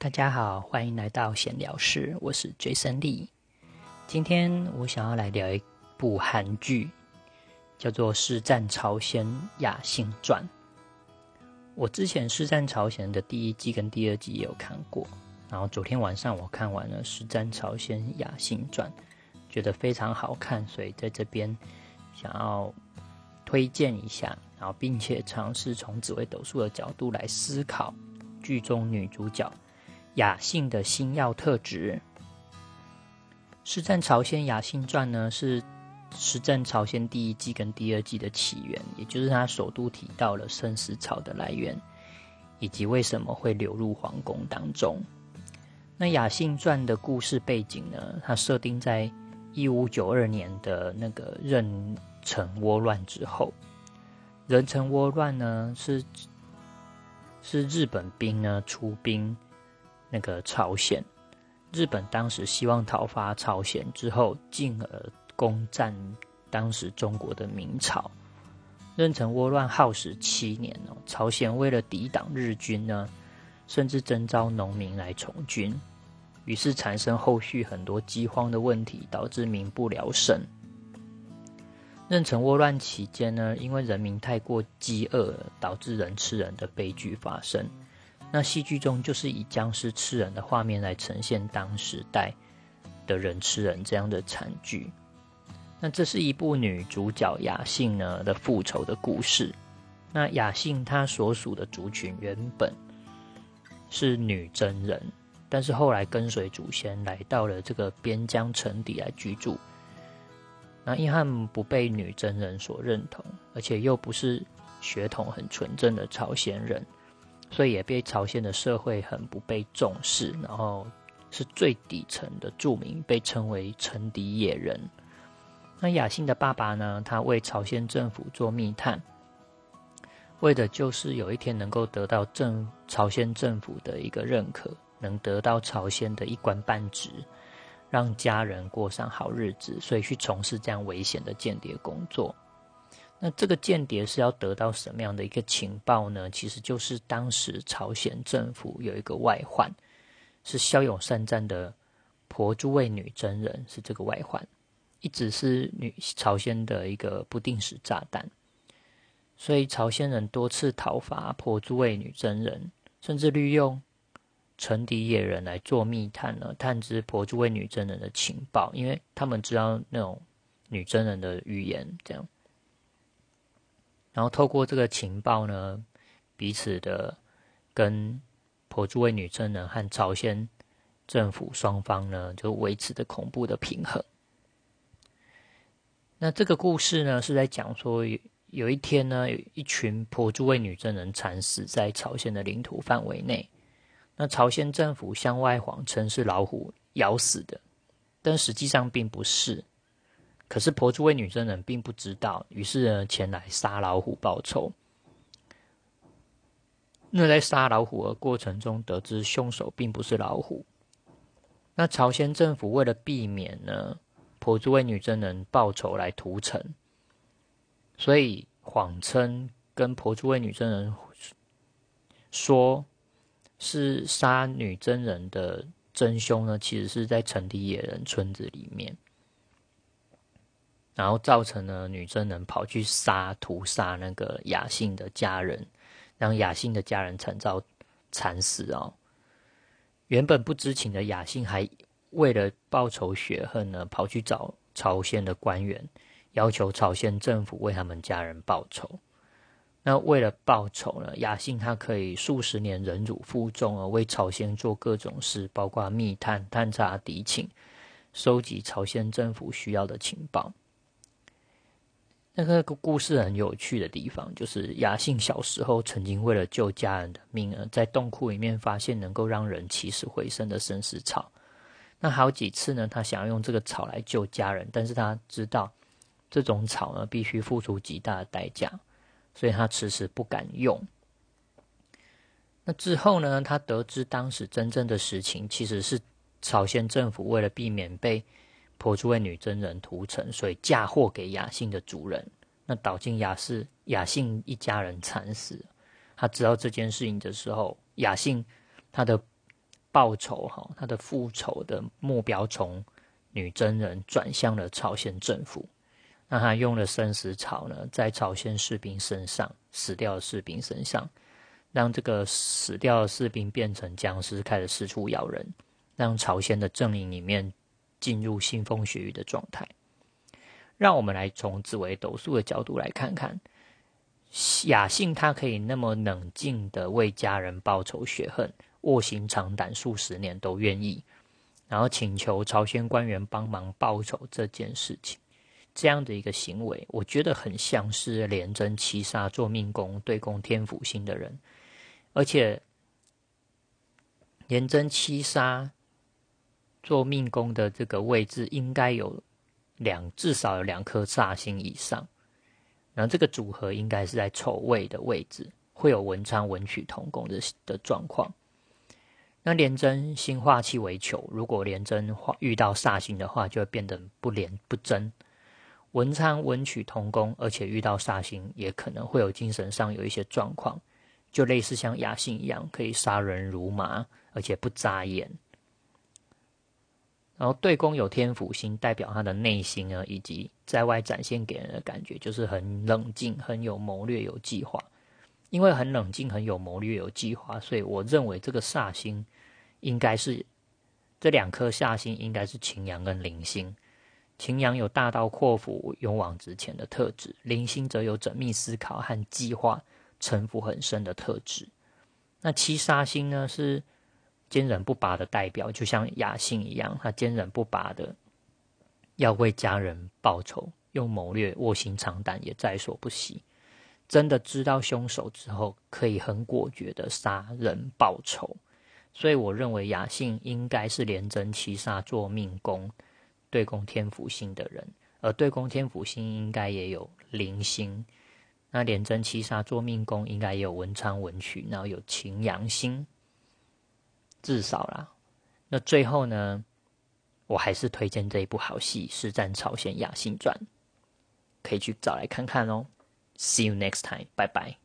大家好，欢迎来到闲聊室，我是 Jason Lee。今天我想要来聊一部韩剧，叫做《师战朝鲜雅信传》。我之前《师战朝鲜》的第一季跟第二季也有看过，然后昨天晚上我看完了《师战朝鲜雅信传》，觉得非常好看，所以在这边想要推荐一下，然后并且尝试从紫微斗数的角度来思考剧中女主角。雅信的星耀特质，《实战朝鲜雅信传》呢是《实战朝鲜》第一季跟第二季的起源，也就是他首度提到了生死草的来源，以及为什么会流入皇宫当中。那《雅信传》的故事背景呢，它设定在一五九二年的那个壬辰倭乱之后。壬辰倭乱呢是是日本兵呢出兵。那个朝鲜，日本当时希望讨伐朝鲜之后，进而攻占当时中国的明朝。壬辰倭乱耗时七年哦，朝鲜为了抵挡日军呢，甚至征召农民来从军，于是产生后续很多饥荒的问题，导致民不聊生。壬辰倭乱期间呢，因为人民太过饥饿，导致人吃人的悲剧发生。那戏剧中就是以僵尸吃人的画面来呈现当时代的人吃人这样的惨剧。那这是一部女主角雅信呢的复仇的故事。那雅信她所属的族群原本是女真人，但是后来跟随祖先来到了这个边疆城底来居住。那因汉不被女真人所认同，而且又不是血统很纯正的朝鲜人。所以也被朝鲜的社会很不被重视，然后是最底层的著名，被称为城底野人。那雅欣的爸爸呢？他为朝鲜政府做密探，为的就是有一天能够得到政朝鲜政府的一个认可，能得到朝鲜的一官半职，让家人过上好日子，所以去从事这样危险的间谍工作。那这个间谍是要得到什么样的一个情报呢？其实就是当时朝鲜政府有一个外患，是骁勇善战的婆珠卫女真人，是这个外患，一直是女朝鲜的一个不定时炸弹。所以朝鲜人多次讨伐婆珠卫女真人，甚至利用城底野人来做密探呢，探知婆珠卫女真人的情报，因为他们知道那种女真人的语言，这样。然后透过这个情报呢，彼此的跟婆珠卫女真人和朝鲜政府双方呢，就维持着恐怖的平衡。那这个故事呢，是在讲说有有一天呢，有一群婆珠卫女真人惨死在朝鲜的领土范围内。那朝鲜政府向外谎称是老虎咬死的，但实际上并不是。可是婆珠卫女真人并不知道，于是呢前来杀老虎报仇。那在杀老虎的过程中，得知凶手并不是老虎。那朝鲜政府为了避免呢婆珠卫女真人报仇来屠城，所以谎称跟婆珠卫女真人说是杀女真人的真凶呢，其实是在城底野人村子里面。然后造成了女真人跑去杀屠杀那个雅信的家人，让雅信的家人惨遭惨死哦。原本不知情的雅信还为了报仇雪恨呢，跑去找朝鲜的官员，要求朝鲜政府为他们家人报仇。那为了报仇呢，雅信他可以数十年忍辱负重，啊为朝鲜做各种事，包括密探、探查敌情、收集朝鲜政府需要的情报。那个故事很有趣的地方，就是雅信小时候曾经为了救家人的命，而在洞窟里面发现能够让人起死回生的生死草。那好几次呢，他想要用这个草来救家人，但是他知道这种草呢必须付出极大的代价，所以他迟迟不敢用。那之后呢，他得知当时真正的实情其实是朝鲜政府为了避免被。婆珠为女真人屠城，所以嫁祸给雅信的主人，那导致雅氏雅信一家人惨死。他知道这件事情的时候，雅信他的报仇哈，他的复仇的目标从女真人转向了朝鲜政府。那他用了生死草呢，在朝鲜士兵身上死掉的士兵身上，让这个死掉的士兵变成僵尸，开始四处咬人，让朝鲜的阵营里面进入腥风血雨的状态。让我们来从紫微斗数的角度来看看，雅信他可以那么冷静的为家人报仇雪恨，卧薪尝胆数十年都愿意，然后请求朝鲜官员帮忙报仇这件事情。这样的一个行为，我觉得很像是廉贞七杀做命宫对宫天府星的人，而且廉贞七杀做命宫的这个位置应该有两，至少有两颗煞星以上，然后这个组合应该是在丑位的位置，会有文昌文曲同宫的的状况。那廉贞星化气为囚，如果廉贞化遇到煞星的话，就会变得不廉不贞。文昌文曲同宫，而且遇到煞星，也可能会有精神上有一些状况，就类似像雅星一样，可以杀人如麻，而且不眨眼。然后对宫有天府星，代表他的内心啊，以及在外展现给人的感觉，就是很冷静、很有谋略、有计划。因为很冷静、很有谋略、有计划，所以我认为这个煞星应该是这两颗煞星，应该是擎羊跟铃星。擎羊有大刀阔斧、勇往直前的特质，铃星则有缜密思考和计划、城府很深的特质。那七杀星呢，是坚韧不拔的代表，就像雅信一样，他坚韧不拔的要为家人报仇，用谋略、卧薪尝胆也在所不惜。真的知道凶手之后，可以很果决的杀人报仇。所以，我认为雅信应该是连贞七杀做命宫。对宫天府星的人，而对宫天府星应该也有灵星。那廉贞七杀做命宫应该也有文昌文曲，然后有擎羊星，至少啦。那最后呢，我还是推荐这一部好戏《实战朝鲜亚信传》，可以去找来看看哦。See you next time，拜拜。